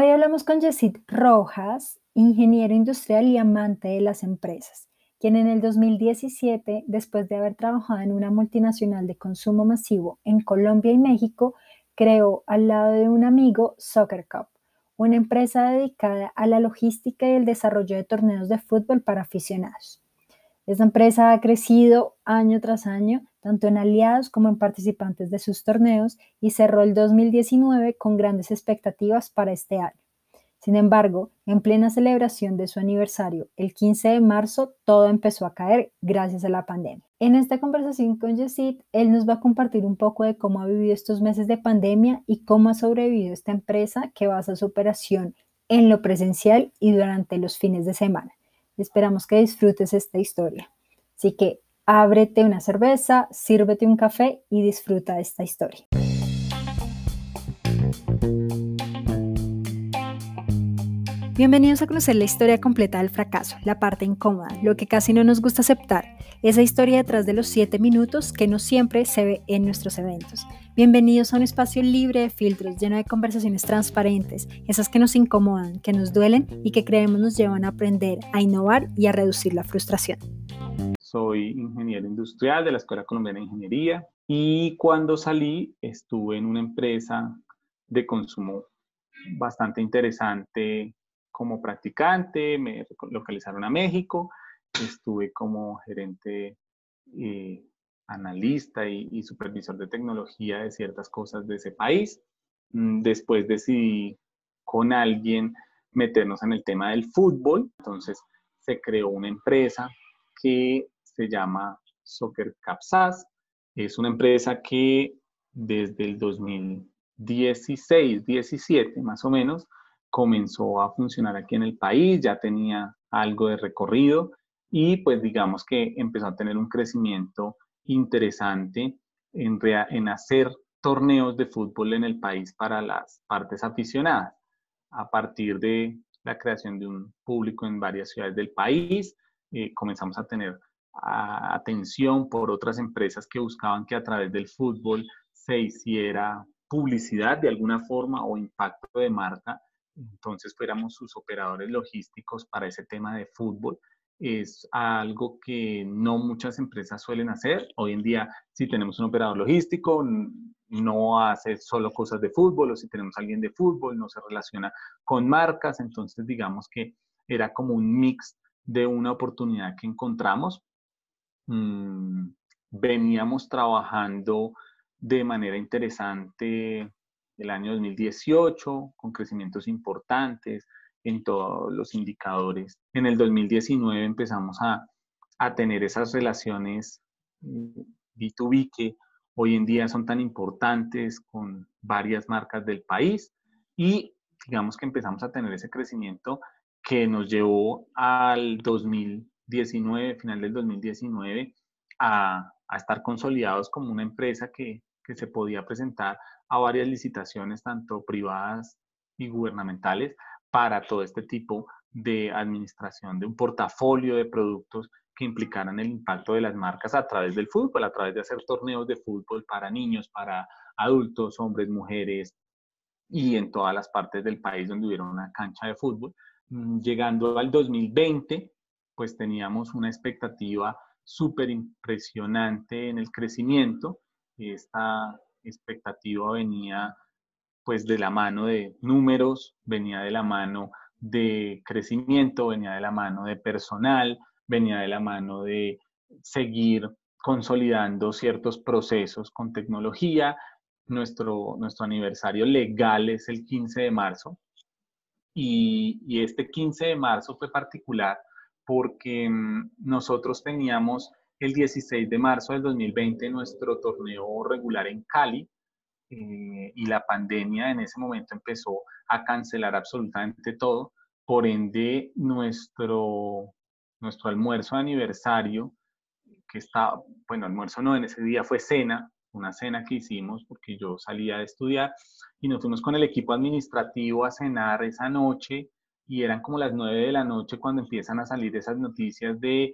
Hoy hablamos con Yesid Rojas, ingeniero industrial y amante de las empresas, quien en el 2017, después de haber trabajado en una multinacional de consumo masivo en Colombia y México, creó al lado de un amigo Soccer Cup, una empresa dedicada a la logística y el desarrollo de torneos de fútbol para aficionados. Esta empresa ha crecido año tras año, tanto en aliados como en participantes de sus torneos, y cerró el 2019 con grandes expectativas para este año. Sin embargo, en plena celebración de su aniversario, el 15 de marzo, todo empezó a caer gracias a la pandemia. En esta conversación con Yesid, él nos va a compartir un poco de cómo ha vivido estos meses de pandemia y cómo ha sobrevivido esta empresa que basa su operación en lo presencial y durante los fines de semana. Esperamos que disfrutes esta historia. Así que ábrete una cerveza, sírvete un café y disfruta de esta historia. Bienvenidos a conocer la historia completa del fracaso, la parte incómoda, lo que casi no nos gusta aceptar, esa historia detrás de los siete minutos que no siempre se ve en nuestros eventos. Bienvenidos a un espacio libre de filtros, lleno de conversaciones transparentes, esas que nos incomodan, que nos duelen y que creemos nos llevan a aprender, a innovar y a reducir la frustración. Soy ingeniero industrial de la Escuela Colombiana de Ingeniería y cuando salí estuve en una empresa de consumo bastante interesante como practicante, me localizaron a México, estuve como gerente, eh, analista y, supervisor de tecnología de ciertas cosas de ese país. Mm, después decidí con alguien meternos en el tema del fútbol, entonces se creó una empresa que se llama Soccer Capsas. Es una empresa que desde el 2016, 17 más o menos, comenzó a funcionar aquí en el país, ya tenía algo de recorrido y pues digamos que empezó a tener un crecimiento interesante en, en hacer torneos de fútbol en el país para las partes aficionadas. A partir de la creación de un público en varias ciudades del país, eh, comenzamos a tener atención por otras empresas que buscaban que a través del fútbol se hiciera publicidad de alguna forma o impacto de marca entonces fuéramos sus operadores logísticos para ese tema de fútbol. Es algo que no muchas empresas suelen hacer. Hoy en día, si tenemos un operador logístico, no hace solo cosas de fútbol, o si tenemos alguien de fútbol, no se relaciona con marcas. Entonces, digamos que era como un mix de una oportunidad que encontramos. Mm, veníamos trabajando de manera interesante el año 2018, con crecimientos importantes en todos los indicadores. En el 2019 empezamos a, tener esas relaciones B2B eh, que hoy en día son tan importantes con varias marcas del país y digamos que empezamos a tener ese crecimiento que nos llevó al 2019, final del 2019, a, a estar consolidados como una empresa que, que se podía presentar a varias licitaciones, tanto privadas y gubernamentales, para todo este tipo de administración de un portafolio de productos que implicaran el impacto de las marcas a través del fútbol, a través de hacer torneos de fútbol para niños, para adultos, hombres, mujeres y en todas las partes del país donde hubiera una cancha de fútbol. Mm, llegando al 2020, pues teníamos una expectativa súper impresionante en el crecimiento esta expectativa venía pues de la mano de números, venía de la mano de crecimiento, venía de la mano de personal, venía de la mano de seguir consolidando ciertos procesos con tecnología. Nuestro, nuestro aniversario legal es el 15 de marzo y, y este 15 de marzo fue particular porque mm, nosotros teníamos el 16 de marzo del 2020 nuestro torneo regular en Cali eh, y la pandemia en ese momento empezó a cancelar absolutamente todo. Por ende, nuestro, nuestro almuerzo de aniversario, que estaba, bueno, almuerzo no, en ese día fue cena, una cena que hicimos porque yo salía de estudiar y nos fuimos con el equipo administrativo a cenar esa noche y eran como las 9 de la noche cuando empiezan a salir esas noticias de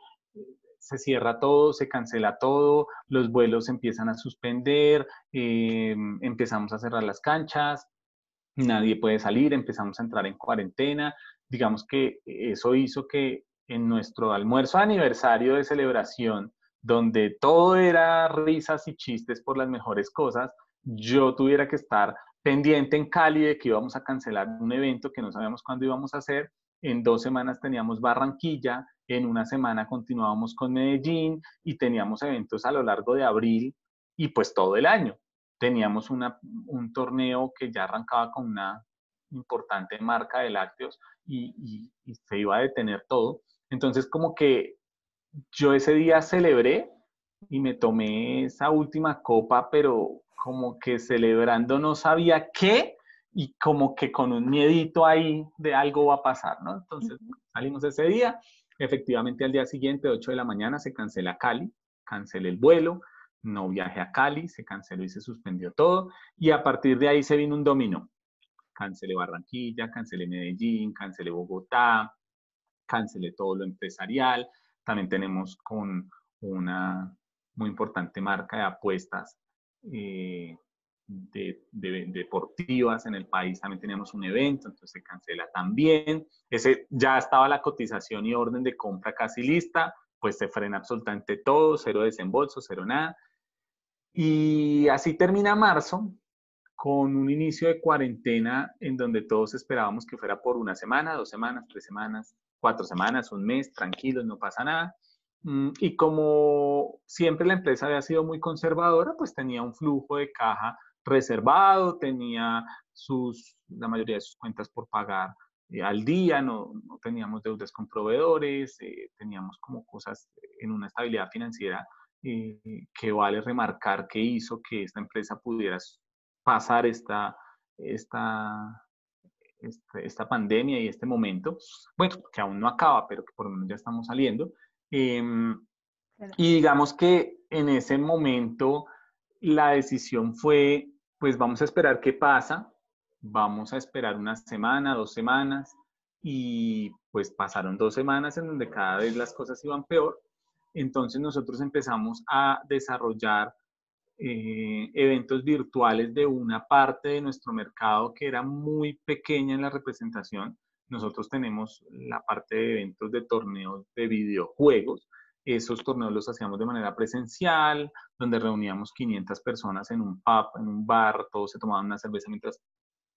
se cierra todo, se cancela todo, los vuelos empiezan a suspender, em, empezamos a cerrar las canchas nadie puede salir, empezamos a entrar en cuarentena. Digamos que eso hizo que en nuestro almuerzo aniversario de celebración, donde todo era risas y chistes por las mejores cosas, yo tuviera que estar pendiente en Cali de que íbamos a cancelar un evento que no sabíamos cuándo íbamos a hacer. En dos semanas teníamos Barranquilla, en una semana continuábamos con Medellín y teníamos eventos a lo largo de abril y pues todo el año. Teníamos una, un torneo que ya arrancaba con una importante marca de lácteos y, y se iba a detener todo. Entonces como que yo ese día celebré y me tomé esa última copa, pero como que celebrando no sabía qué y como que con un miedito ahí de algo va a pasar, ¿no? Entonces salimos ese día, efectivamente al día siguiente, 8 de la mañana, se cancela Cali, cancelé el vuelo, no viajé a Cali, se canceló y se suspendió todo, y a partir de ahí se vino un dominó. Cancelé Barranquilla, cancelé Medellín, cancelé Bogotá, cancelé todo lo empresarial, también tenemos con una muy importante marca de apuestas eh, de, deportivas en el país también teníamos un evento, entonces se cancela también. Ese ya estaba la cotización y orden de compra casi lista, pues se frena absolutamente todo, cero desembolso, cero nada. Y así termina marzo con un inicio de cuarentena en donde todos esperábamos que fuera por una semana, dos semanas, tres semanas, cuatro semanas, un mes, tranquilos, no pasa nada. Mm, y como siempre la empresa había sido muy conservadora, pues tenía un flujo de caja reservado, tenía sus, la mayoría de sus cuentas por pagar eh, al día, no, no, teníamos deudas con proveedores, eh, teníamos como cosas en una estabilidad financiera eh, que vale remarcar que hizo que esta empresa pudiera pasar esta, esta, este, esta pandemia y este momento, bueno, que aún no acaba, pero que por lo menos ya estamos saliendo. Em, y digamos que en ese momento la decisión fue, pues vamos a esperar qué pasa, vamos a esperar una semana, dos semanas, y pues pasaron dos semanas en donde cada vez las cosas iban peor. Entonces nosotros empezamos a desarrollar eh, eventos virtuales de una parte de nuestro mercado que era muy pequeña en la representación. Nosotros tenemos la parte de eventos de torneos de videojuegos. Esos torneos los hacíamos de manera presencial, donde reuníamos 500 personas en un pub, en un bar, todos se tomaban una cerveza mientras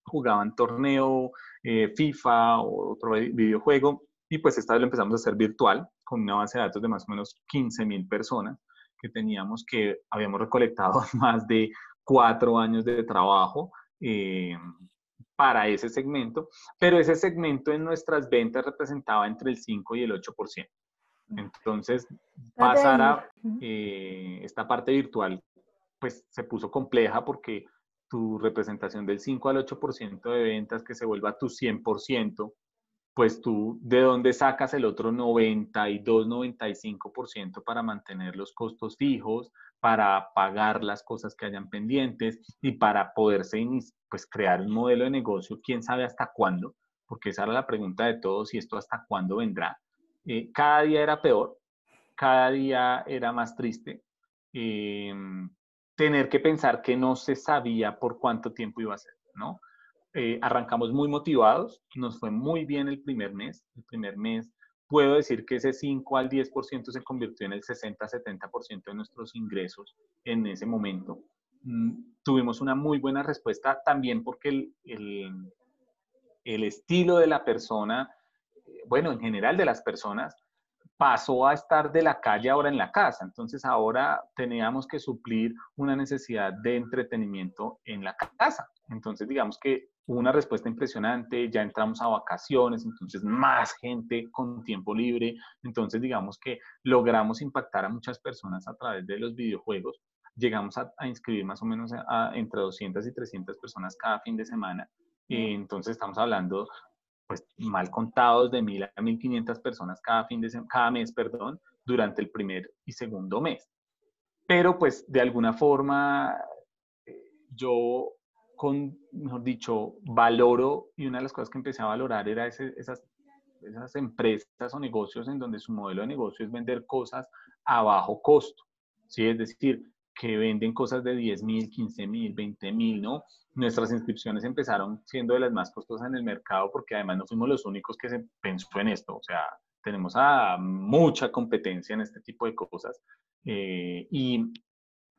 jugaban torneo, eh, FIFA o otro videojuego. Y pues esta vez lo empezamos a hacer virtual, con una base de datos de más o menos 15 mil personas que teníamos que habíamos recolectado más de cuatro años de trabajo eh, para ese segmento, pero ese segmento en nuestras ventas representaba entre el 5 y el 8%. Entonces, pasar a eh, esta parte virtual, pues se puso compleja porque tu representación del 5 al 8% de ventas que se vuelva tu 100%, pues tú de dónde sacas el otro 92, 95% para mantener los costos fijos, para pagar las cosas que hayan pendientes y para poderse pues, crear un modelo de negocio, quién sabe hasta cuándo, porque esa era la pregunta de todos y esto hasta cuándo vendrá. Eh, cada día era peor, cada día era más triste. Em, tener que pensar que no se sabía por cuánto tiempo iba a ser, ¿no? Eh, arrancamos muy motivados, nos fue muy bien el primer mes. El primer mes puedo decir que ese 5 al 10% se convirtió en el 60-70% de nuestros ingresos en ese momento. Mm, tuvimos una muy buena respuesta también porque el, el, estilo de la persona, eh, bueno, en general de las personas, pasó a estar de la calle ahora en la casa. Entonces ahora teníamos que suplir una necesidad de entretenimiento en la casa. Entonces digamos que una respuesta impresionante, ya entramos a vacaciones, entonces más gente con tiempo libre, entonces digamos que logramos impactar a muchas personas a través de los videojuegos, llegamos a, inscribir más o menos entre 200 y 300 personas cada fin de semana, entonces estamos hablando pues mal contados de 1000 a 1500 personas cada, fin de cada mes, perdón, durante el primer y segundo mes. Pero pues de alguna forma eh, yo con, mejor dicho, valoro y una de las cosas que empecé a valorar era esas, esas empresas o negocios en donde su modelo de negocio es vender cosas a bajo costo. ¿sí? Es decir, que venden cosas de 10 mil, 15 mil, 20 mil, ¿no? Nuestras inscripciones empezaron siendo de las más costosas en el mercado porque además no fuimos los únicos que se pensó en esto, o sea, tenemos a mucha competencia en este tipo de cosas. Eh, y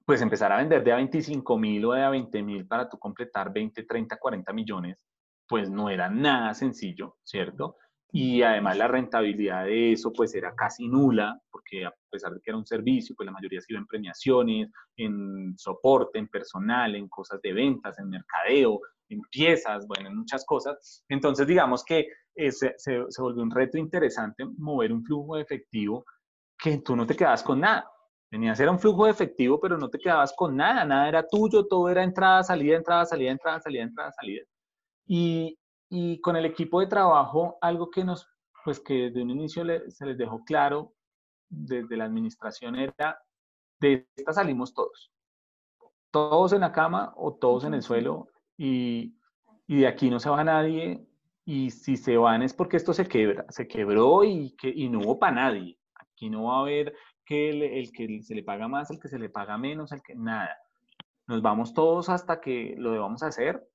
pues empezar a vender de a 25 mil o de a 20 mil para tú completar 20, 30, 40 millones, pues no era nada sencillo, ¿cierto? Y además la rentabilidad de eso pues era casi nula, porque a pesar de que era un servicio, pues la mayoría se iba en premiaciones, en soporte, en personal, en cosas de ventas, en mercadeo, en piezas, bueno, en muchas cosas. Entonces digamos que eh, se, se, volvió un reto interesante mover un flujo de efectivo que tú no te quedas con nada. Tenías, era un flujo de efectivo, pero no te quedabas con nada, nada era tuyo, todo era entrada, salida, entrada, salida, entrada, salida, entrada, salida. Y, y con el equipo de trabajo, algo que nos, pues que desde un inicio se les dejó claro desde la administración era, de esta salimos todos. Todos en la cama o todos en el suelo y, y de aquí no se va nadie y si se van es porque esto se quebra, se quebró y, que, y no hubo para nadie. Aquí no va a haber que el, que se le paga más, el que se le paga menos, el que nada. Nos vamos todos hasta que lo debamos hacer.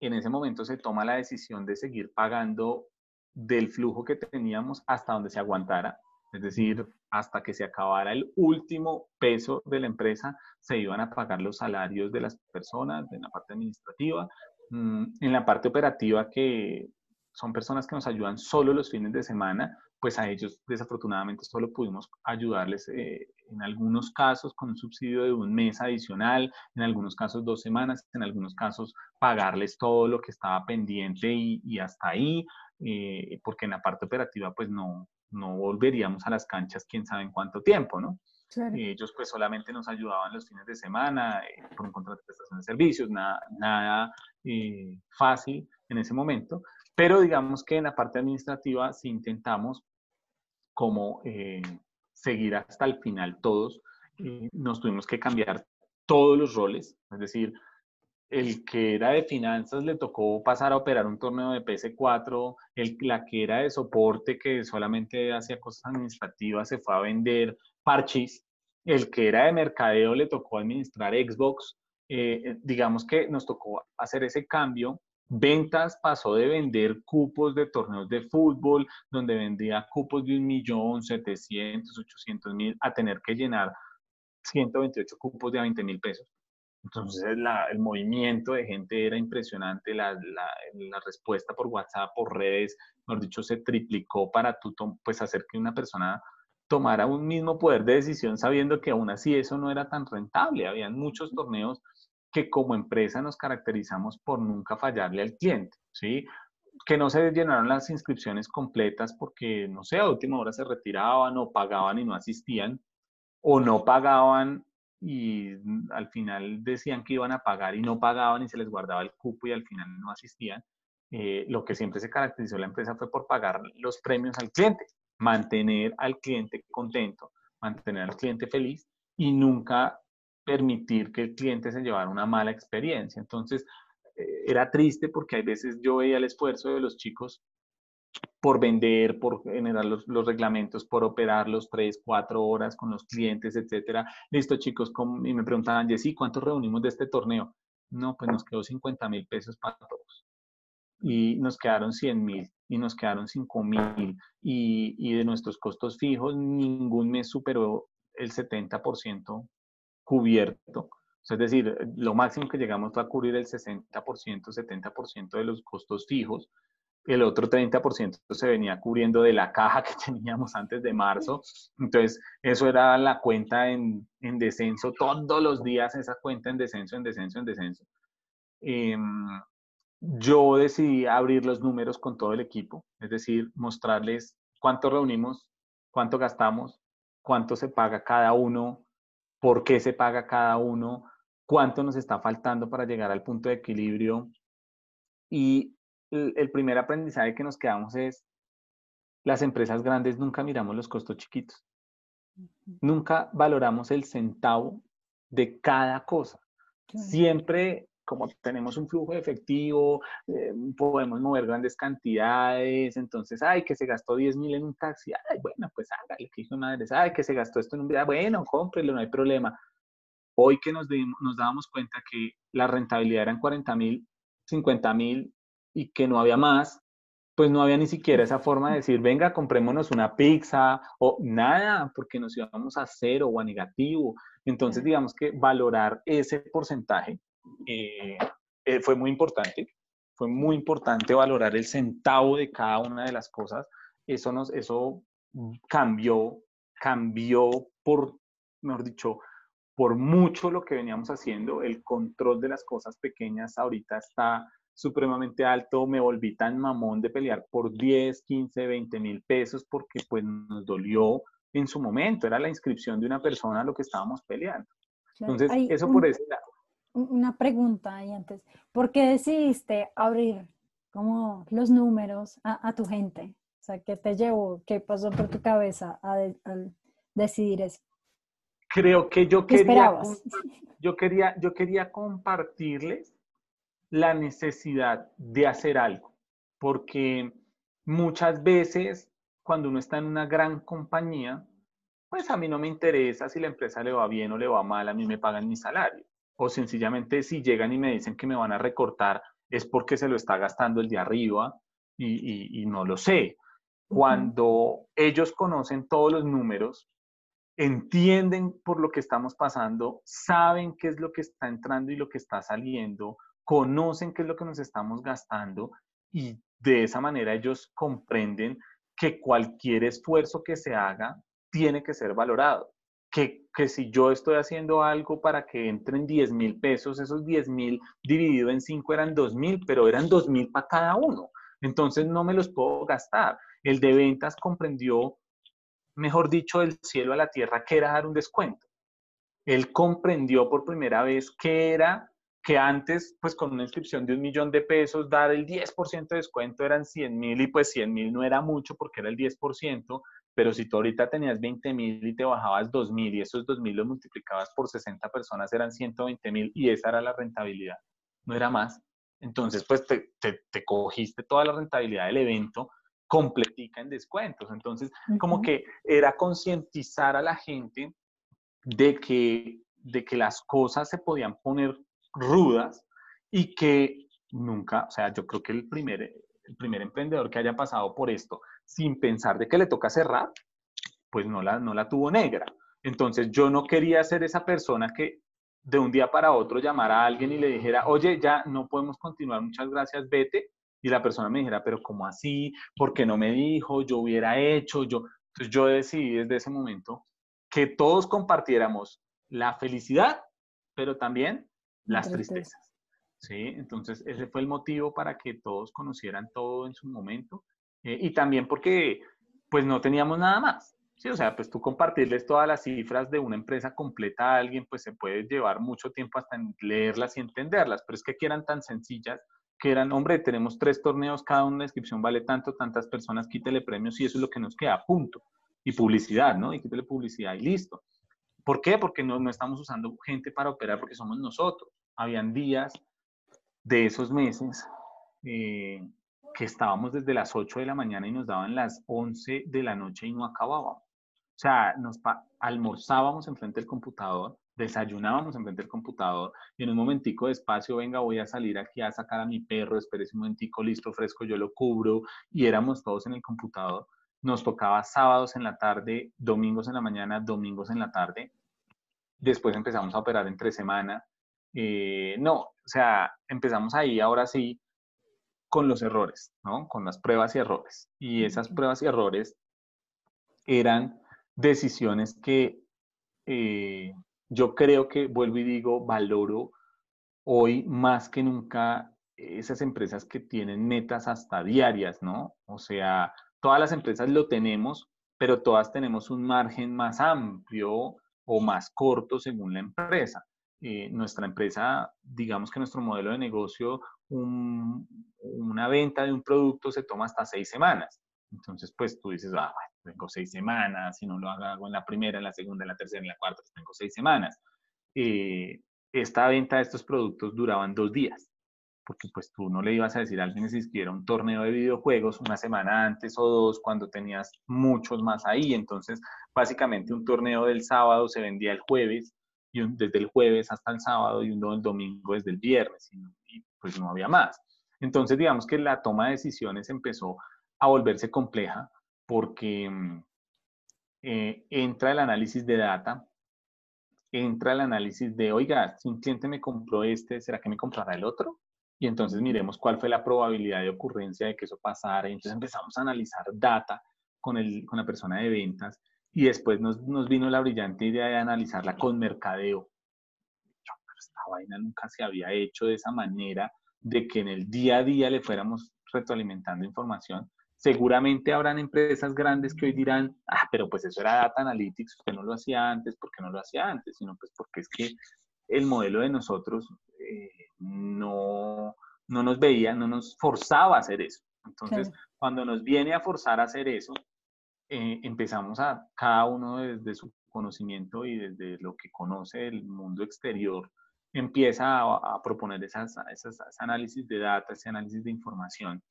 En ese momento se toma la decisión de seguir pagando del flujo que teníamos hasta donde se aguantara, es decir, hasta que se acabara el último peso de la empresa, se iban a pagar los salarios de las personas, de la parte administrativa, mm, en la parte operativa que son personas que nos ayudan solo los fines de semana, pues a ellos desafortunadamente solo pudimos ayudarles eh, en algunos casos con un subsidio de un mes adicional, en algunos casos dos semanas, en algunos casos pagarles todo lo que estaba pendiente y, hasta ahí, eh, porque en la parte operativa pues no, no volveríamos a las canchas quién sabe en cuánto tiempo, ¿no? Ellos pues solamente nos ayudaban los fines de semana eh, por un contrato de prestación de servicios, nada, nada fácil en ese momento, pero digamos que en la parte administrativa sí intentamos como eh, seguir hasta el final todos. Eh, nos tuvimos que cambiar todos los roles, es decir, el que era de finanzas le tocó pasar a operar un torneo de PS4, el, la que era de soporte que solamente hacía cosas administrativas se fue a vender parches, el que era de mercadeo le tocó administrar Xbox, eh, digamos que nos tocó hacer ese cambio Ventas pasó de vender cupos de torneos de fútbol, donde vendía cupos de un millón, 700, 800 mil, a tener que llenar 128 cupos de 20 mil pesos. Entonces el movimiento de gente era impresionante, la, respuesta por WhatsApp, por redes, mejor dicho, se triplicó para tú, pues, hacer que una persona tomara un mismo poder de decisión sabiendo que aún así eso no era tan rentable. Habían muchos torneos que como empresa nos caracterizamos por nunca fallarle al cliente, ¿sí? Que no se llenaron las inscripciones completas porque, no sé, a última hora se retiraban o pagaban y no asistían, o no pagaban y al final decían que iban a pagar y no pagaban y se les guardaba el cupo y al final no asistían. Eh, lo que siempre se caracterizó la empresa fue por pagar los premios al cliente, mantener al cliente contento, mantener al cliente feliz y nunca permitir que el cliente se llevara una mala experiencia. Entonces, eh, era triste porque hay veces yo veía el esfuerzo de los chicos por vender, por generar los, reglamentos, por operar los tres, cuatro horas con los clientes, etcétera. Listo, chicos, y me preguntaban, Jessy, ¿cuántos reunimos de este torneo? No, pues nos quedó 50 mil pesos para todos. Y nos quedaron 100 mil, y nos quedaron 5 mil, y, y de nuestros costos fijos, ningún mes superó el 70% cubierto. Es decir, lo máximo que llegamos fue a cubrir el 60%, 70% de los costos fijos. El otro 30% se venía cubriendo de la caja que teníamos antes de marzo. Entonces, eso era la cuenta en, en descenso, todos los días esa cuenta en descenso, en descenso, en descenso. Em, yo decidí abrir los números con todo el equipo, es decir, mostrarles cuánto reunimos, cuánto gastamos, cuánto se paga cada uno por qué se paga cada uno, cuánto nos está faltando para llegar al punto de equilibrio. Y el, primer aprendizaje que nos quedamos es, las empresas grandes nunca miramos los costos chiquitos. Nunca valoramos el centavo de cada cosa. Siempre como tenemos un flujo de efectivo, eh, podemos mover grandes cantidades, entonces, ay, que se gastó 10 mil en un taxi, ay, bueno, pues hágale, que hizo madre, ay, que se gastó esto en un video, bueno, cómprelo, no hay problema. hoy que nos, nos dábamos cuenta que la rentabilidad eran 40 mil, 50 mil y que no había más, pues no había ni siquiera esa forma de decir, venga, comprémonos una pizza o nada, porque nos íbamos a cero o a negativo. Entonces, digamos que valorar ese porcentaje eh, eh, fue muy importante. Fue muy importante valorar el centavo de cada una de las cosas. Eso, nos, eso cambió, cambió por, mejor dicho, por mucho lo que veníamos haciendo. El control de las cosas pequeñas ahorita está supremamente alto, me volví tan mamón de pelear por 10, 15, 20 mil pesos porque pues nos dolió en su momento, era la inscripción de una persona a lo que estábamos peleando. Entonces, eso por ese lado. Una pregunta ahí antes, ¿por qué decidiste abrir como los números a, tu gente? O sea, ¿qué te llevó, qué pasó por tu cabeza al decidir eso? Creo que yo quería, yo quería, yo quería compartirles la necesidad de hacer algo, porque muchas veces cuando uno está en una gran compañía, pues a mí no me interesa si la empresa le va bien o le va mal, a mí me pagan mi salario. O sencillamente si llegan y me dicen que me van a recortar, es porque se lo está gastando el de arriba y, no lo sé. Cuando ellos conocen todos los números, entienden por lo que estamos pasando, saben qué es lo que está entrando y lo que está saliendo, conocen qué es lo que nos estamos gastando y de esa manera ellos comprenden que cualquier esfuerzo que se haga tiene que ser valorado. Que, que si yo estoy haciendo algo para que entren 10 mil pesos, esos 10 mil dividido en 5 eran 2 mil, pero eran 2 mil para cada uno. Entonces no me los puedo gastar. El de ventas comprendió, mejor dicho, del cielo a la tierra, que era dar un descuento. Él comprendió por primera vez que era que antes, pues con una inscripción de un millón de pesos, dar el 10% de descuento eran 100 mil y pues 100 mil no era mucho porque era el 10%, pero si tú ahorita tenías 20 mil y te bajabas 2 mil y esos 2 mil los multiplicabas por 60 personas eran 120 mil y esa era la rentabilidad, no era más. Entonces, pues te, te, cogiste toda la rentabilidad del evento completica en descuentos. Entonces, como que era concientizar a la gente de que, de que las cosas se podían poner rudas y que nunca, o sea, yo creo que el primer, el primer emprendedor que haya pasado por esto sin pensar de que le toca cerrar, pues no la, no la tuvo negra. Entonces yo no quería ser esa persona que de un día para otro llamara a alguien y le dijera, oye, ya no podemos continuar, muchas gracias, vete. Y la persona me dijera, pero ¿cómo así? ¿Por qué no me dijo? Yo hubiera hecho, yo. Entonces yo decidí desde ese momento que todos compartiéramos la felicidad, pero también las tristezas. ¿sí? Entonces, ese fue el motivo para que todos conocieran todo en su momento eh, y también porque pues no teníamos nada más. Sí, o sea, pues tú compartirles todas las cifras de una empresa completa a alguien, pues se puede llevar mucho tiempo hasta leerlas y entenderlas, pero es que aquí eran tan sencillas que eran, hombre, tenemos tres torneos, cada una descripción vale tanto, tantas personas, quítele premios y eso es lo que nos queda, punto. Y publicidad, ¿no? Y quítele publicidad y listo. ¿Por qué? Porque no, no estamos usando gente para operar porque somos nosotros. Habían días de esos meses eh, que estábamos desde las 8 de la mañana y nos daban las 11 de la noche y no acabábamos. O sea, nos almorzábamos enfrente del computador, desayunábamos enfrente del computador y en un momentico de espacio, venga, voy a salir aquí a sacar a mi perro, espérese un momentico, listo, fresco, yo lo cubro y éramos todos en el computador. Nos tocaba sábados en la tarde, domingos en la mañana, domingos en la tarde Después empezamos a operar entre semana. Eh, no, o sea, empezamos ahí ahora sí con los errores, ¿no? Con las pruebas y errores. Y esas pruebas y errores eran decisiones que eh, yo creo que, vuelvo y digo, valoro hoy más que nunca esas empresas que tienen metas hasta diarias, ¿no? O sea, todas las empresas lo tenemos, pero todas tenemos un margen más amplio o más corto según la empresa. Eh, nuestra empresa, digamos que nuestro modelo de negocio, una venta de un producto se toma hasta seis semanas. Entonces, pues tú dices, ah, bueno, tengo seis semanas, si no lo hago en la primera, en la segunda, en la tercera, en la cuarta, pues tengo seis semanas. Eh, esta venta de estos productos duraban dos días porque pues tú no le ibas a decir a alguien si quiera un torneo de videojuegos una semana antes o dos cuando tenías muchos más ahí. Entonces, básicamente un torneo del sábado se vendía el jueves y desde el jueves hasta el sábado y uno el domingo desde el viernes, y, pues no había más. Entonces, digamos que la toma de decisiones empezó a volverse compleja porque mm, eh, entra el análisis de data, entra el análisis de, oiga, si un cliente me compró este, ¿será que me comprará el otro? Y entonces miremos cuál fue la probabilidad de ocurrencia de que eso pasara. Y entonces empezamos a analizar data con, el, con la persona de ventas y después nos, nos vino la brillante idea de analizarla con mercadeo. Vaina nunca se había hecho de esa manera, de que en el día a día le fuéramos retroalimentando información. Seguramente habrán empresas grandes que hoy dirán, ah, pero pues eso era Data Analytics, usted no lo hacía antes, ¿por qué no lo hacía antes? Sino pues porque es que el modelo de nosotros eh, no, no nos veía, no nos forzaba a hacer eso. Entonces, cuando nos viene a forzar a hacer eso, eh, empezamos a cada uno desde su conocimiento y desde lo que conoce el mundo exterior, empieza a, proponer esas, esas, análisis de data, ese análisis de información.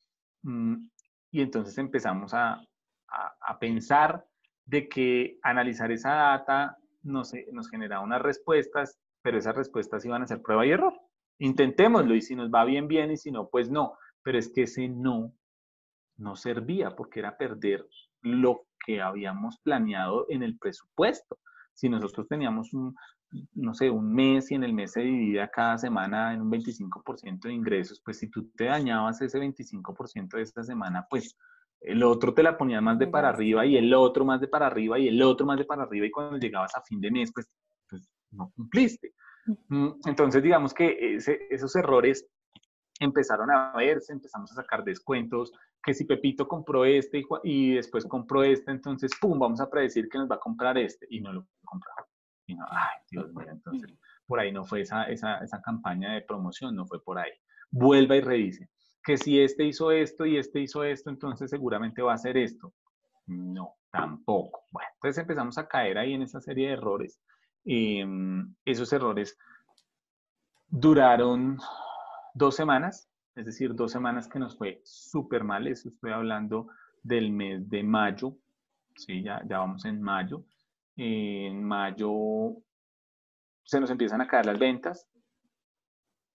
Mm, y entonces empezamos a, a, pensar de que analizar esa data nos, nos generaba unas respuestas, pero esas respuestas iban a ser prueba y error. Intentémoslo y si nos va bien, bien y si no, pues no. Pero es que ese no no servía porque era perder lo que habíamos planeado en el presupuesto. Si nosotros teníamos un, no sé, un mes y en el mes se dividía cada semana en un 25% de ingresos, pues si tú te dañabas ese 25% de esta semana, pues el otro te la ponía más de para arriba y el otro más de para arriba y el otro más de para arriba y cuando llegabas a fin de mes, pues, pues no cumpliste. Mm, entonces, digamos que esos errores empezaron a verse, empezamos a sacar descuentos, que si Pepito compró este y, después compró este, entonces, ¡pum!, vamos a predecir que nos va a comprar este y no lo compró. Y no, ay, Dios mío, entonces, por ahí no fue esa, esa, esa campaña de promoción, no fue por ahí. Vuelva y revise que si este hizo esto y este hizo esto, entonces seguramente va a hacer esto. No, tampoco. Bueno, entonces empezamos a caer ahí en esa serie de errores. em, esos errores duraron dos semanas, es decir, dos semanas que nos fue súper mal, eso estoy hablando del mes de mayo, sí, ya, ya vamos en mayo. En mayo se nos empiezan a caer las ventas,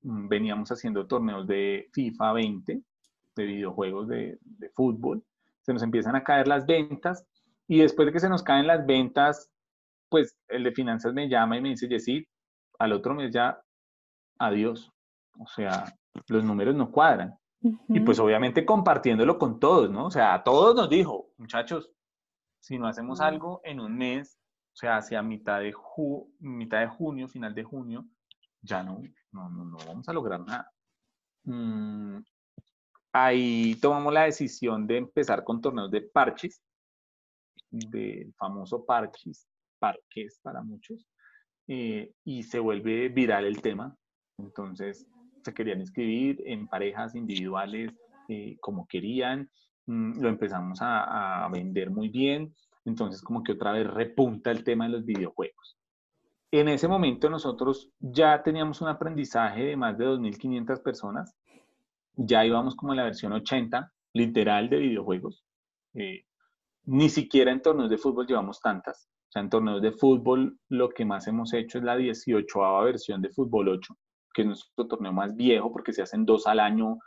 mm, veníamos haciendo torneos de FIFA 20, de videojuegos de, de fútbol, se nos empiezan a caer las ventas y después de que se nos caen las ventas, pues el de finanzas me llama y me dice, Jessy, al otro mes ya, adiós. O sea, los números no cuadran. Y pues obviamente compartiéndolo con todos, ¿no? O sea, a todos nos dijo, muchachos, si no hacemos algo en un mes, o sea, hacia mitad de, mitad de junio, final de junio, ya no, no, no, vamos a lograr nada. Mm, ahí tomamos la decisión de empezar con torneos de parches, del famoso parches, parques para muchos, eh, y se vuelve viral el tema. Entonces, se querían inscribir en parejas individuales eh, como querían, mm, lo empezamos a, vender muy bien, entonces como que otra vez repunta el tema de los videojuegos. En ese momento nosotros ya teníamos un aprendizaje de más de 2.500 personas, ya íbamos como en la versión 80, literal, de videojuegos. Eh, ni siquiera en torneos de fútbol llevamos tantas. O sea, en torneos de fútbol lo que más hemos hecho es la 18 versión de fútbol 8 que es nuestro torneo más viejo, porque se hacen dos al año,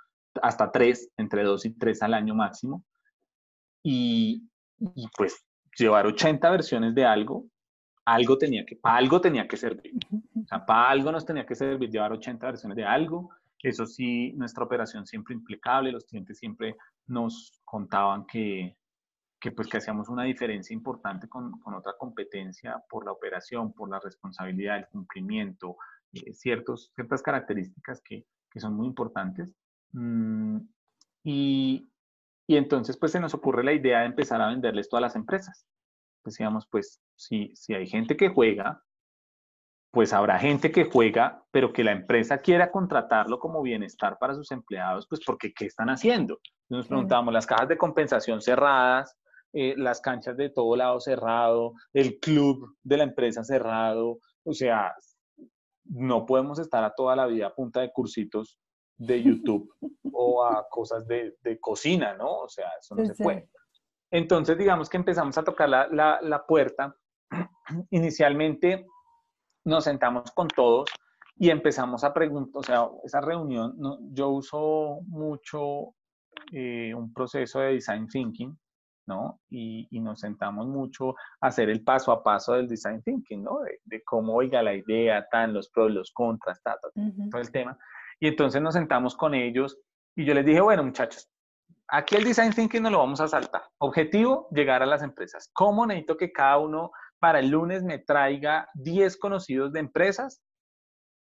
hasta tres, entre dos y tres al año máximo. Y, pues llevar 80 versiones de algo, algo tenía que, para algo tenía que servir. O sea, para algo nos tenía que servir llevar 80 versiones de algo. Eso sí, nuestra operación siempre impecable, los clientes siempre nos contaban que, que pues que hacíamos una diferencia importante con, con, otra competencia por la operación, por la responsabilidad, el cumplimiento, eh, ciertos, ciertas características que, que son muy importantes. Mm, y, y, entonces pues se nos ocurre la idea de empezar a venderles todas las empresas. Decíamos, pues si, si hay gente que juega, pues habrá gente que juega, pero que la empresa quiera contratarlo como bienestar para sus empleados, pues porque ¿qué están haciendo? Nos preguntábamos, las cajas de compensación cerradas, eh, las canchas de todo lado cerrado, el club de la empresa cerrado, o sea, no podemos estar a toda la vida a punta de cursitos de YouTube o a cosas de, cocina, ¿no? O sea, eso no se puede. Entonces, digamos que empezamos a tocar la, puerta. Inicialmente nos sentamos con todos y empezamos a preguntar, o sea, esa reunión, yo uso mucho eh, un proceso de design thinking, ¿no? Y, nos sentamos mucho a hacer el paso a paso del design thinking, ¿no? De, cómo, oiga, la idea, tan, los pros, los contras, todo el tema. Y entonces nos sentamos con ellos y yo les dije, bueno, muchachos, aquí el design thinking no lo vamos a saltar. Objetivo, llegar a las empresas. ¿Cómo necesito que cada uno para el lunes me traiga 10 conocidos de empresas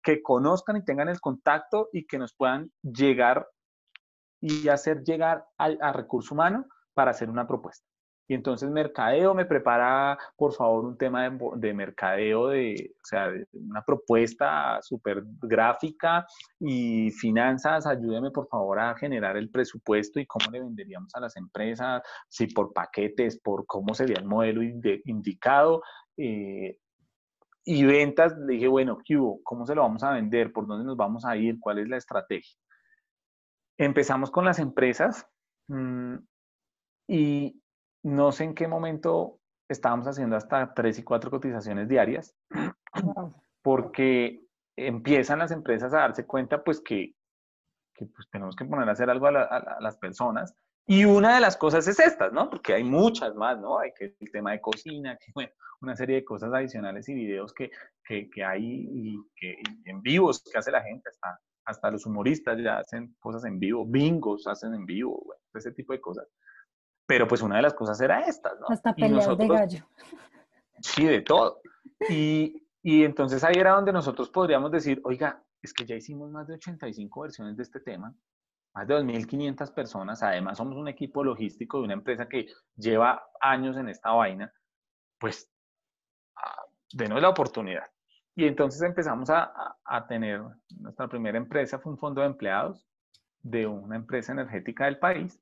que conozcan y tengan el contacto y que nos puedan llegar y hacer llegar al, a recurso humano para hacer una propuesta. Y entonces mercadeo me prepara, por favor, un tema de, mercadeo, de, o sea, una propuesta súper gráfica y finanzas, ayúdeme por favor a generar el presupuesto y cómo le venderíamos a las empresas, si por paquetes, por cómo sería el modelo indicado. Eh, y ventas, le dije, bueno, ¿qué ¿Cómo se lo vamos a vender? ¿Por dónde nos vamos a ir? ¿Cuál es la estrategia? Empezamos con las empresas mm, y no sé en qué momento estábamos haciendo hasta tres y cuatro cotizaciones diarias, porque empiezan las empresas a darse cuenta pues que, pues, tenemos que poner a hacer algo a, las personas. Y una de las cosas es estas, ¿no? Porque hay muchas más, ¿no? Hay que el tema de cocina, que bueno, una serie de cosas adicionales y videos que, hay y que en vivos que hace la gente, hasta, hasta los humoristas ya hacen cosas en vivo, bingos hacen en vivo, ese tipo de cosas. Pero pues una de las cosas era esta, ¿no? Hasta peleas de gallo. Sí, de todo. Y, entonces ahí era donde nosotros podríamos decir, oiga, es que ya hicimos más de 85 versiones de este tema, más de 2.500 personas, además somos un equipo logístico de una empresa que lleva años en esta vaina, pues ah, denos la oportunidad. Y entonces empezamos a, a, tener, nuestra primera empresa fue un fondo de empleados de una empresa energética del país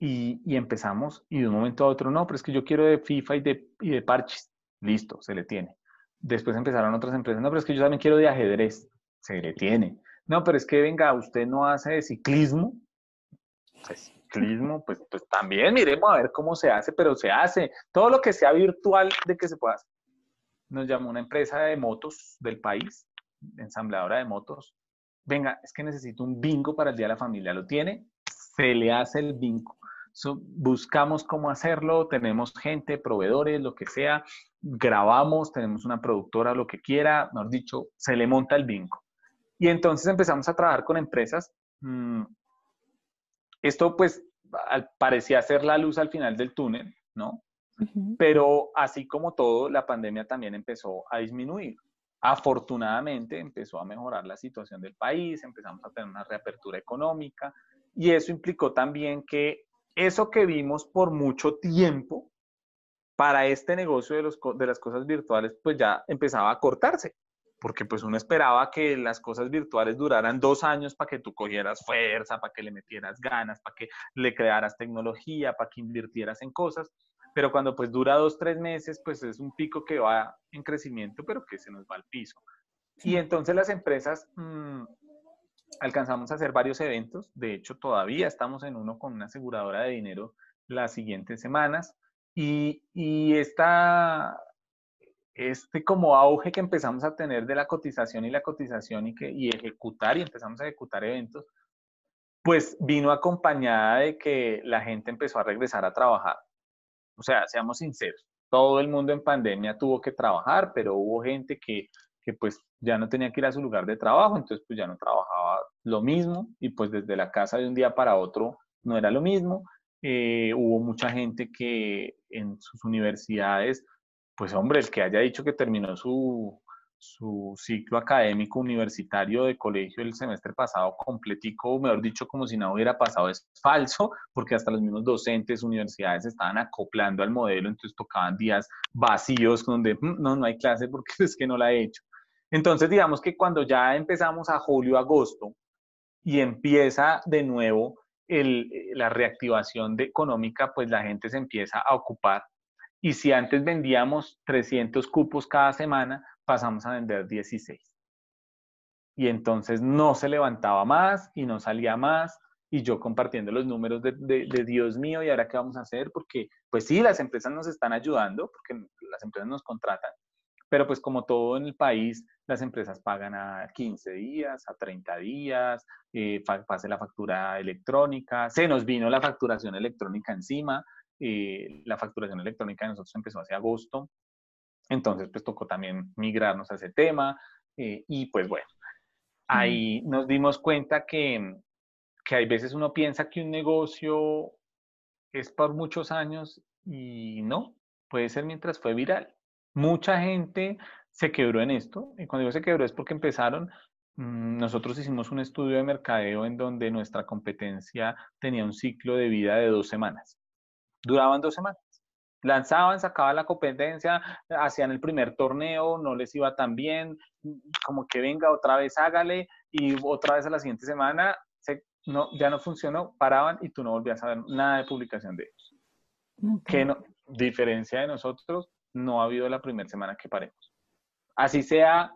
y, empezamos y de un momento a otro, no, pero es que yo quiero de FIFA y de, y de parches. Listo, se le tiene. Después empezaron otras empresas, no, pero es que yo también quiero de ajedrez. Se le tiene. No, pero es que venga, usted no hace de ciclismo. Pues, ciclismo, pues, pues también miremos a ver cómo se hace, pero se hace. Todo lo que sea virtual de que se pueda hacer. Nos llamó una empresa de motos del país, ensambladora de motos. Venga, es que necesito un bingo para el Día de la Familia. ¿Lo tiene? Se le hace el bingo buscamos cómo hacerlo, tenemos gente, proveedores, lo que sea, grabamos, tenemos una productora, lo que quiera, mejor dicho, se le monta el bingo. Y entonces empezamos a trabajar con empresas. Mm, esto pues parecía ser la luz al final del túnel, ¿no? Pero así como todo, la pandemia también empezó a disminuir. Afortunadamente empezó a mejorar la situación del país, empezamos a tener una reapertura económica y eso implicó también que eso que vimos por mucho tiempo para este negocio de, los, de las cosas virtuales, pues ya empezaba a cortarse, porque pues uno esperaba que las cosas virtuales duraran dos años para que tú cogieras fuerza, para que le metieras ganas, para que le crearas tecnología, para que invirtieras en cosas, pero cuando pues dura dos, tres meses, pues es un pico que va en crecimiento, pero que se nos va al piso. Y entonces las empresas mm, alcanzamos a hacer varios eventos, de hecho todavía estamos en uno con una aseguradora de dinero las siguientes semanas y, y esta, este como auge que empezamos a tener de la cotización y la cotización y, que, y ejecutar y empezamos a ejecutar eventos, pues vino acompañada de que la gente empezó a regresar a trabajar. O sea, seamos sinceros, todo el mundo en pandemia tuvo que trabajar, pero hubo gente que que pues ya no tenía que ir a su lugar de trabajo, entonces pues ya no trabajaba lo mismo y pues desde la casa de un día para otro no era lo mismo. Eh, hubo mucha gente que en sus universidades, pues hombre, el que haya dicho que terminó su, su ciclo académico universitario de colegio el semestre pasado completico, mejor dicho, como si nada hubiera pasado, es falso, porque hasta los mismos docentes, universidades estaban acoplando al modelo, entonces tocaban días vacíos donde mm, no, no hay clase porque es que no la he hecho. Entonces, digamos que cuando ya empezamos a julio, agosto, y empieza de nuevo la reactivación económica, pues la gente se empieza a ocupar. Y si antes vendíamos 300 cupos cada semana, pasamos a vender 16. Y entonces no se levantaba más y no salía más. Y yo compartiendo los números de, de Dios mío, ¿y ahora qué vamos a hacer? Porque, pues sí, las empresas nos están ayudando, porque las empresas nos contratan, pero pues como todo en el país, las empresas pagan a 15 días, a 30 días, eh, pase la factura electrónica, se nos vino la facturación electrónica encima, eh, la facturación electrónica de nosotros empezó hace agosto, entonces pues tocó también migrarnos a ese tema eh, y pues bueno, ahí nos dimos cuenta que, que hay veces uno piensa que un negocio es por muchos años y no, puede ser mientras fue viral. Mucha gente se quebró en esto, y cuando digo se quebró es porque empezaron, mm, nosotros hicimos un estudio de mercadeo en donde nuestra competencia tenía un ciclo de vida de dos semanas. Duraban dos semanas. Lanzaban, sacaban la competencia, hacían el primer torneo, no les iba tan bien, como que venga otra vez, hágale, y otra vez a la siguiente semana no, ya no funcionó, paraban y tú no volvías a ver nada de publicación de ellos. Que no, diferencia de nosotros, no ha habido la primera semana que paremos. Así sea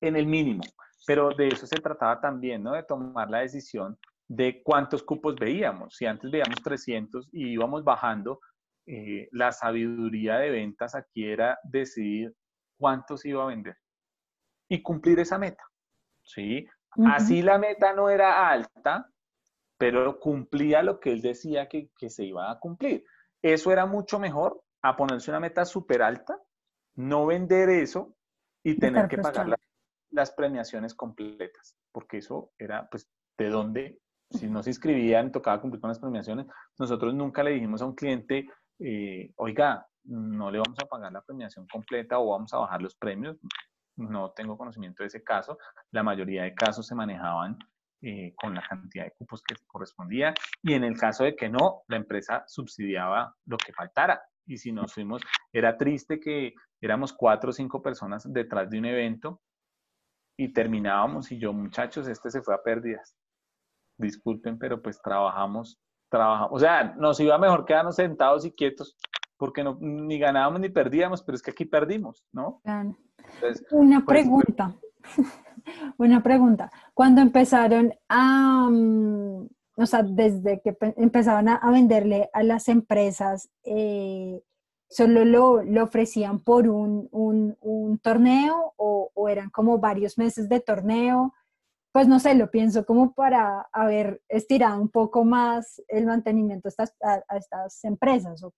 en el mínimo, pero de eso se trataba también, ¿no? De tomar la decisión de cuántos cupos veíamos. Si antes veíamos 300 y íbamos bajando, eh, la sabiduría de ventas aquí era decidir cuántos iba a vender y cumplir esa meta. ¿sí? Así la meta no era alta, pero cumplía lo que él decía que, se iba a cumplir. Eso era mucho mejor a ponerse una meta súper alta, no vender eso y tener que pagar las premiaciones completas, porque eso era, pues, de dónde, si no se inscribían, tocaba cumplir con las premiaciones. Nosotros nunca le dijimos a un cliente, eh, oiga, no le vamos a pagar la premiación completa o vamos a bajar los premios no tengo conocimiento de ese caso. La mayoría de casos se manejaban eh, con la cantidad de cupos que correspondía y en el caso de que no, la empresa subsidiaba lo que faltara. Y si nos fuimos, era triste que éramos cuatro o cinco personas detrás de un evento y terminábamos y yo, muchachos, este se fue a pérdidas. Disculpen, pero pues trabajamos, trabajamos. O sea, nos iba mejor quedarnos sentados y quietos porque no, ni ganábamos ni perdíamos, pero es que aquí perdimos, ¿no? Una pues, pregunta, una pregunta. Cuando empezaron a, mm, o sea, desde que empezaban a, venderle a las empresas, eh, ¿solo lo, lo, ofrecían por un, un, un torneo o, o, eran como varios meses de torneo? Pues no sé, lo pienso como para haber estirado un poco más el mantenimiento a estas, a, estas empresas. ¿o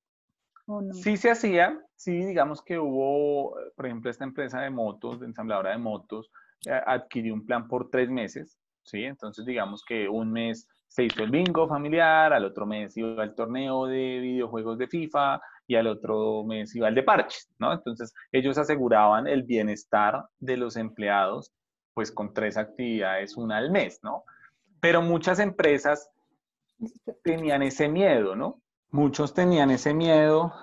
Sí se hacía, sí, digamos que hubo, por ejemplo, esta empresa de motos, de ensambladora de motos, eh, adquirió un plan por tres meses, ¿sí? Entonces, digamos que un mes se hizo el bingo familiar, al otro mes iba el torneo de videojuegos de FIFA y al otro mes iba el de parches, ¿no? Entonces, ellos aseguraban el bienestar de los empleados, pues con tres actividades, una al mes, ¿no? Pero muchas empresas tenían ese miedo, ¿no? muchos tenían ese miedo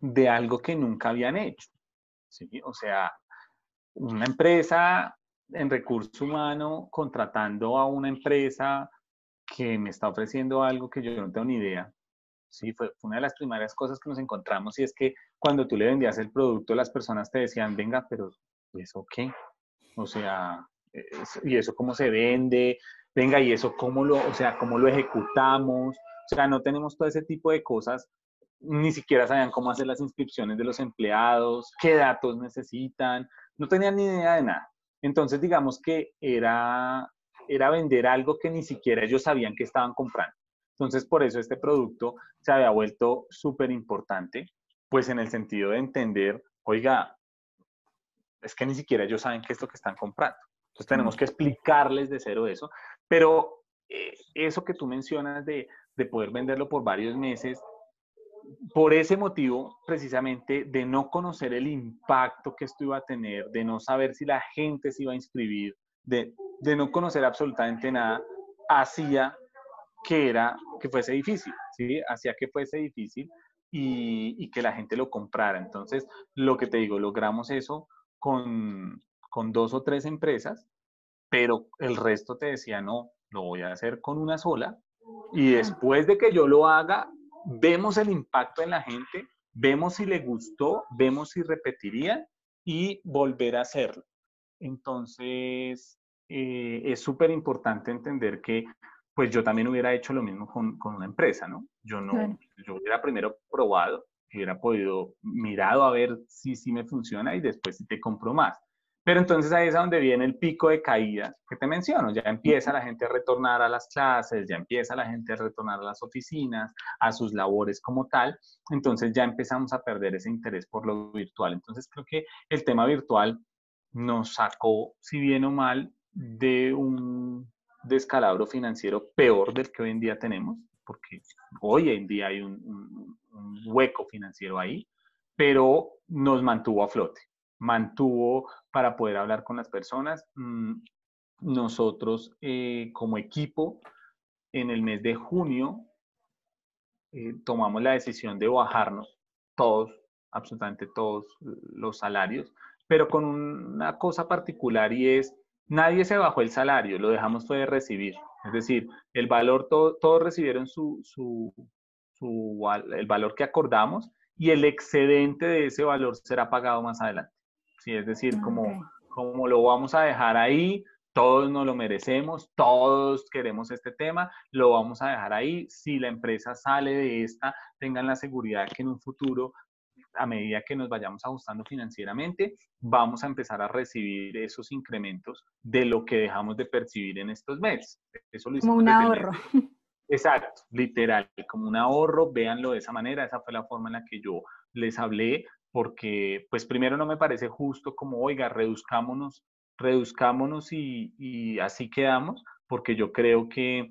de algo que nunca habían hecho. ¿sí? O sea, una empresa en recurso humano contratando a una empresa que me está ofreciendo algo que yo no tengo ni idea. Sí, fue, una de las primeras cosas que nos encontramos y es que cuando tú le vendías el producto, las personas te decían, venga, pero ¿eso qué? O sea, ¿y eso cómo se vende? Venga, ¿y eso cómo lo, o sea, cómo lo ejecutamos? O sea, no tenemos todo ese tipo de cosas. Ni siquiera sabían cómo hacer las inscripciones de los empleados, qué datos necesitan. No tenían ni idea de nada. Entonces, digamos que era, era vender algo que ni siquiera ellos sabían que estaban comprando. Entonces, por eso este producto se había vuelto súper importante, pues en el sentido de entender, oiga, es que ni siquiera ellos saben qué es lo que están comprando. Entonces, tenemos que explicarles de cero eso. Pero eh, eso que tú mencionas de, de poder venderlo por varios meses, por ese motivo, precisamente, de no conocer el impacto que esto iba a tener, de no saber si la gente se iba a inscribir, de, de no conocer absolutamente nada, hacía que, era, que fuese difícil, ¿sí? Hacía que fuese difícil y, y, que la gente lo comprara. Entonces, lo que te digo, logramos eso con, con dos o tres empresas, pero el resto te decía, no, lo voy a hacer con una sola y después de que yo lo haga, vemos el impacto en la gente, vemos si le gustó, vemos si repetiría y volver a hacerlo. Entonces, eh, es súper importante entender que pues yo también hubiera hecho lo mismo con, con una empresa, ¿no? Yo no, yo hubiera primero probado, hubiera podido mirado a ver si sí me funciona y después si te compro más. Pero entonces ahí es donde viene el pico de caída que te menciono. Ya empieza la gente a retornar a las clases, ya empieza la gente a retornar a las oficinas, a sus labores como tal. Entonces ya empezamos a perder ese interés por lo virtual. Entonces creo que el tema virtual nos sacó, si bien o mal, de un descalabro financiero peor del que hoy en día tenemos, porque hoy en día hay un, hueco financiero ahí, pero nos mantuvo a flote mantuvo para poder hablar con las personas. Mm, nosotros eh, como equipo, en el mes de junio, eh, tomamos la decisión de bajarnos todos, absolutamente todos los salarios, pero con una cosa particular y es, nadie se bajó el salario, lo dejamos fue de recibir. Es decir, el valor, todos recibieron su, su, el valor que acordamos y el excedente de ese valor será pagado más adelante. ¿sí? Es decir, ah, como, como lo vamos a dejar ahí, todos nos lo merecemos, todos queremos este tema, lo vamos a dejar ahí. Si la empresa sale de esta, tengan la seguridad que en un futuro, a medida que nos vayamos ajustando financieramente, vamos a empezar a recibir esos incrementos de lo que dejamos de percibir en estos meses. Eso lo como un ahorro. Exacto, literal, como un ahorro, véanlo de esa manera, esa fue la forma en la que yo les hablé, porque pues primero no me parece justo como, oiga, reduzcámonos, reduzcámonos y, así quedamos, porque yo creo que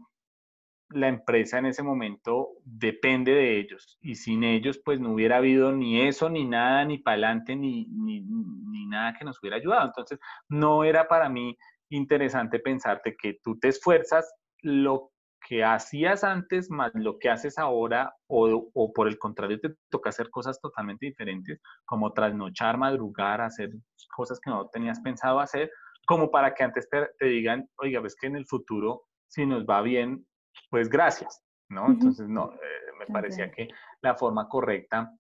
la empresa en ese momento depende de ellos y sin ellos pues no hubiera habido ni eso, ni nada, ni para adelante, ni, ni, ni, nada que nos hubiera ayudado. Entonces no era para mí interesante pensarte que tú te esfuerzas lo que hacías antes más lo que haces ahora o, por el contrario te toca hacer cosas totalmente diferentes como trasnochar, madrugar, hacer cosas que no tenías pensado hacer, como para que antes te, digan, oiga, ves que en el futuro si nos va bien, pues gracias, ¿no? Entonces, no, eh, me parecía que la forma correcta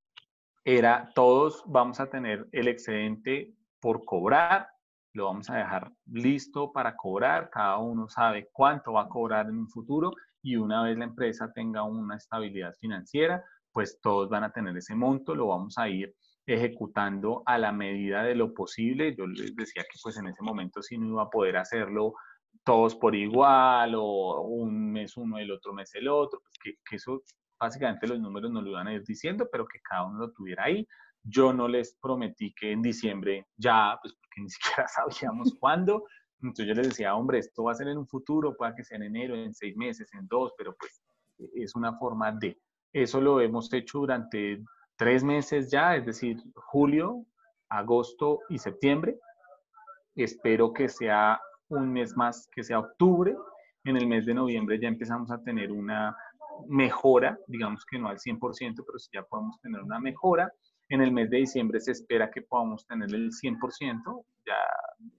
era todos vamos a tener el excedente por cobrar lo vamos a dejar listo para cobrar, cada uno sabe cuánto va a cobrar en un futuro y una vez la empresa tenga una estabilidad financiera, pues todos van a tener ese monto, lo vamos a ir ejecutando a la medida de lo posible. Yo les decía que pues en ese momento sí no iba a poder hacerlo todos por igual o un mes uno, el otro mes el otro, pues que, que eso básicamente los números no lo iban a ir diciendo, pero que cada uno lo tuviera ahí. Yo no les prometí que en diciembre ya, pues porque ni siquiera sabíamos cuándo. Entonces yo les decía, hombre, esto va a ser en un futuro, puede que sea en enero, en seis meses, en dos, pero pues es una forma de. Eso lo hemos hecho durante tres meses ya, es decir, julio, agosto y septiembre. Espero que sea un mes más, que sea octubre. En el mes de noviembre ya empezamos a tener una mejora, digamos que no al 100%, pero sí ya podemos tener una mejora. En el mes de diciembre se espera que podamos tener el 100%, ya,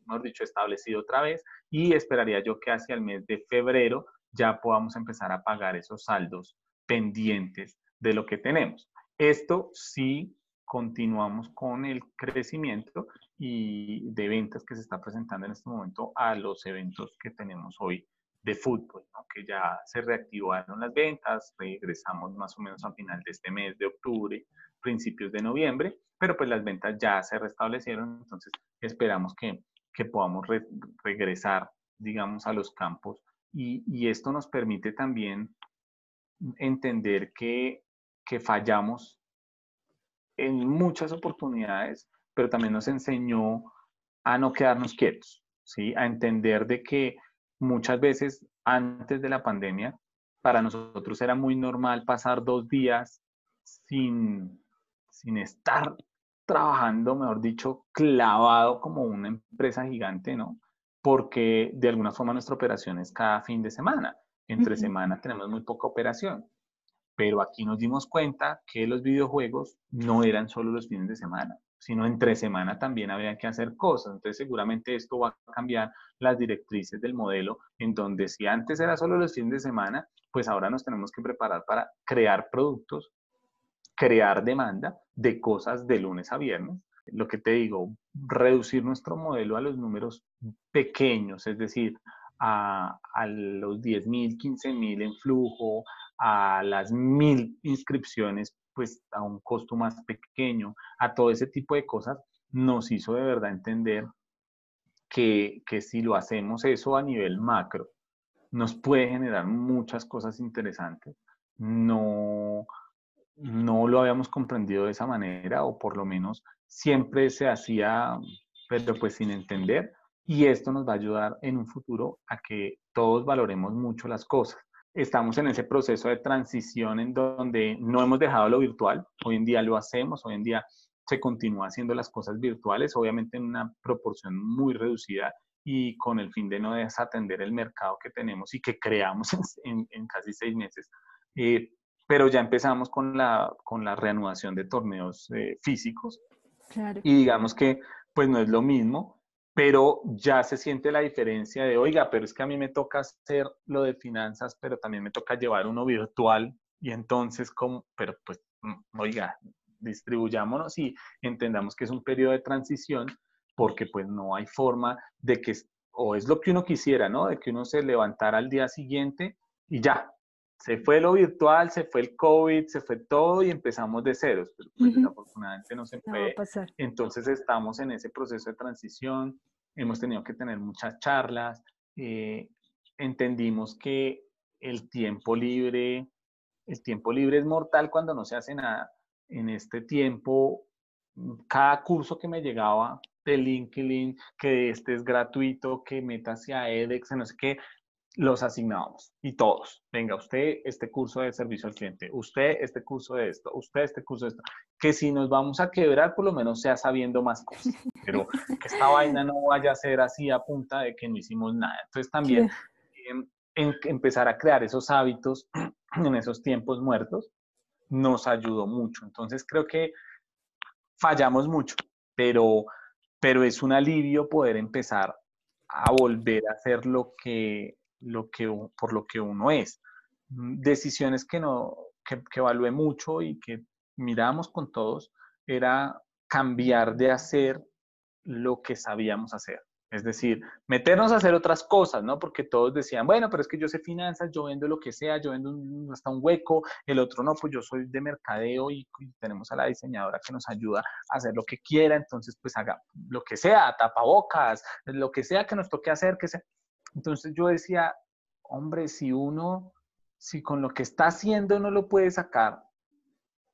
hemos dicho, establecido otra vez, y esperaría yo que hacia el mes de febrero ya podamos empezar a pagar esos saldos pendientes de lo que tenemos. Esto sí continuamos con el crecimiento y de ventas que se está presentando en este momento a los eventos que tenemos hoy de fútbol, que ya se reactivaron las ventas, regresamos más o menos a final de este mes de octubre principios de noviembre, pero pues las ventas ya se restablecieron, entonces esperamos que, que podamos regresar, digamos, a los campos y, y, esto nos permite también entender que, que fallamos en muchas oportunidades, pero también nos enseñó a no quedarnos quietos, ¿sí? a entender de que muchas veces antes de la pandemia, para nosotros era muy normal pasar dos días sin, sin estar trabajando, mejor dicho, clavado como una empresa gigante, ¿no? Porque de alguna forma nuestra operación es cada fin de semana. Entre semana tenemos muy poca operación. Pero aquí nos dimos cuenta que los videojuegos no eran solo los fines de semana, sino entre semana también había que hacer cosas. Entonces seguramente esto va a cambiar las directrices del modelo, en donde si antes era solo los fines de semana, pues ahora nos tenemos que preparar para crear productos crear demanda de cosas de lunes a viernes. Lo que te digo, reducir nuestro modelo a los números pequeños, es decir, a, a los 10 mil, 15 mil en flujo, a las mil inscripciones, pues a un costo más pequeño, a todo ese tipo de cosas, nos hizo de verdad entender que, que si lo hacemos eso a nivel macro, nos puede generar muchas cosas interesantes. No, no lo habíamos comprendido de esa manera, o por lo menos siempre se hacía, pero pues sin entender. Y esto nos va a ayudar en un futuro a que todos valoremos mucho las cosas. Estamos en ese proceso de transición en donde no hemos dejado lo virtual. Hoy en día lo hacemos, hoy en día se continúa haciendo las cosas virtuales, obviamente en una proporción muy reducida y con el fin de no desatender el mercado que tenemos y que creamos en, casi seis meses. Eh, pero ya empezamos con la, con la reanudación de torneos eh, físicos. Y digamos que pues no es lo mismo, pero ya se siente la diferencia de, oiga, pero es que a mí me toca hacer lo de finanzas, pero también me toca llevar uno virtual y entonces, como, pero pues, mm, oiga, distribuyámonos y entendamos que es un periodo de transición porque pues no hay forma de que, o es lo que uno quisiera, ¿no? De que uno se levantara al día siguiente y ya, se fue lo virtual, se fue el COVID, se fue todo y empezamos de ceros, pero pues desafortunadamente no se fue. Entonces estamos en ese proceso de transición, hemos tenido que tener muchas charlas, eh, entendimos que el tiempo libre, el tiempo libre es mortal cuando no se hace nada. En este tiempo, cada curso que me llegaba de LinkedIn, que este es gratuito, que meta hacia edX, no sé qué, los asignábamos y todos. Venga, usted este curso de servicio al cliente, usted este curso de esto, usted este curso de esto. Que si nos vamos a quebrar, por lo menos sea sabiendo más cosas. Pero que esta vaina no vaya a ser así a punta de que no hicimos nada. Entonces también em, empezar a crear esos hábitos en esos tiempos muertos nos ayudó mucho. Entonces creo que fallamos mucho, pero, pero es un alivio poder empezar a volver a hacer lo que lo que, por lo que uno es. Mm, decisiones que, no, que, que evalué mucho y que miramos con todos era cambiar de hacer lo que sabíamos hacer. Es decir, meternos a hacer otras cosas, ¿no? Porque todos decían, bueno, pero es que yo sé finanzas, yo vendo lo que sea, yo vendo hasta un hueco, el otro no, pues yo soy de mercadeo y, tenemos a la diseñadora que nos ayuda a hacer lo que quiera, entonces pues haga lo que sea, tapabocas, lo que sea que nos toque hacer, que sea. Entonces yo decía, hombre, si uno, si con lo que está haciendo no lo puede sacar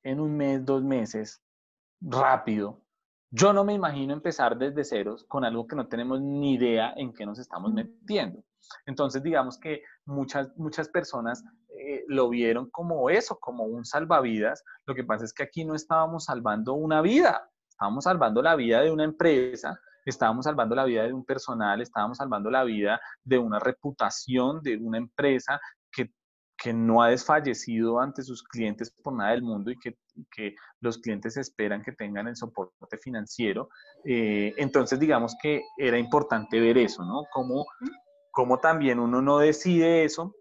en un mes, dos meses, rápido, yo no me imagino empezar desde ceros con algo que no tenemos ni idea en qué nos estamos metiendo. Entonces, digamos que muchas, muchas personas eh, lo vieron como eso, como un salvavidas. Lo que pasa es que aquí no estábamos salvando una vida, estábamos salvando la vida de una empresa estábamos salvando la vida de un personal, estábamos salvando la vida de una reputación de una empresa que, que no ha desfallecido ante sus clientes por nada del mundo y que, que los clientes esperan que tengan el soporte financiero. Eh, entonces, digamos que era importante ver eso, ¿no? Como, como también uno no decide eso,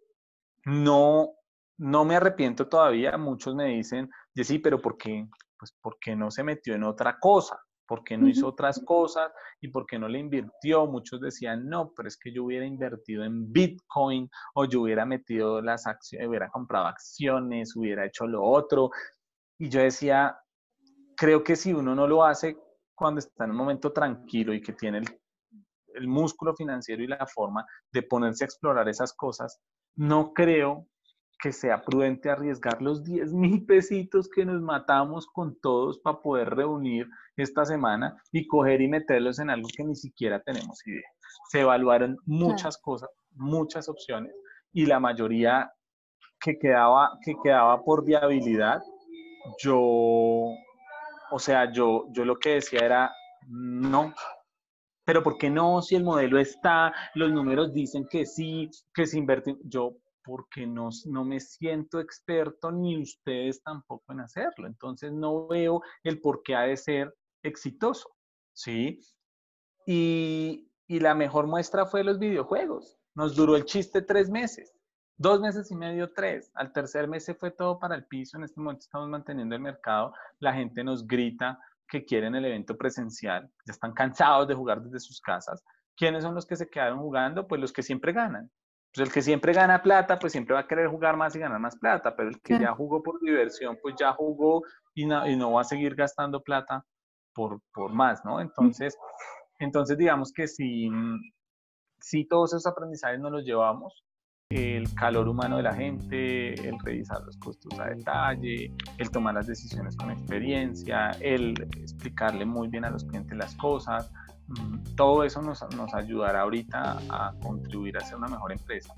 no, no me arrepiento todavía. Muchos me dicen, sí, pero ¿por qué? Pues porque no se metió en otra cosa porque no hizo otras cosas y porque no le invirtió. Muchos decían, no, pero es que yo hubiera invertido en Bitcoin o yo hubiera metido las acciones, hubiera comprado acciones, hubiera hecho lo otro. Y yo decía, creo que si uno no lo hace cuando está en un momento tranquilo y que tiene el, el músculo financiero y la forma de ponerse a explorar esas cosas, no creo que sea prudente arriesgar los 10 mil pesitos que nos matamos con todos para poder reunir esta semana y coger y meterlos en algo que ni siquiera tenemos idea. Se evaluaron muchas cosas, muchas opciones y la mayoría que quedaba, que quedaba por viabilidad, yo, o sea, yo, yo lo que decía era, no, pero ¿por qué no? Si el modelo está, los números dicen que sí, que se invierte, yo porque no, no me siento experto ni ustedes tampoco en hacerlo. Entonces no veo el por qué ha de ser exitoso, ¿sí? Y, y la mejor muestra fue los videojuegos. Nos duró el chiste tres meses, dos meses y medio, tres. Al tercer mes se fue todo para el piso. En este momento estamos manteniendo el mercado. La gente nos grita que quieren el evento presencial. Ya están cansados de jugar desde sus casas. ¿Quiénes son los que se quedaron jugando? Pues los que siempre ganan pues el que siempre gana plata, pues siempre va a querer jugar más y ganar más plata, pero el que ya jugó por diversión, pues ya jugó y no, y no va a seguir gastando plata por, por más, ¿no? Entonces, entonces digamos que si, si todos esos aprendizajes nos los llevamos, el calor humano de la gente, el revisar los costos a detalle, el tomar las decisiones con experiencia, el explicarle muy bien a los clientes las cosas, todo eso nos, nos ayudará ahorita a contribuir a ser una mejor empresa.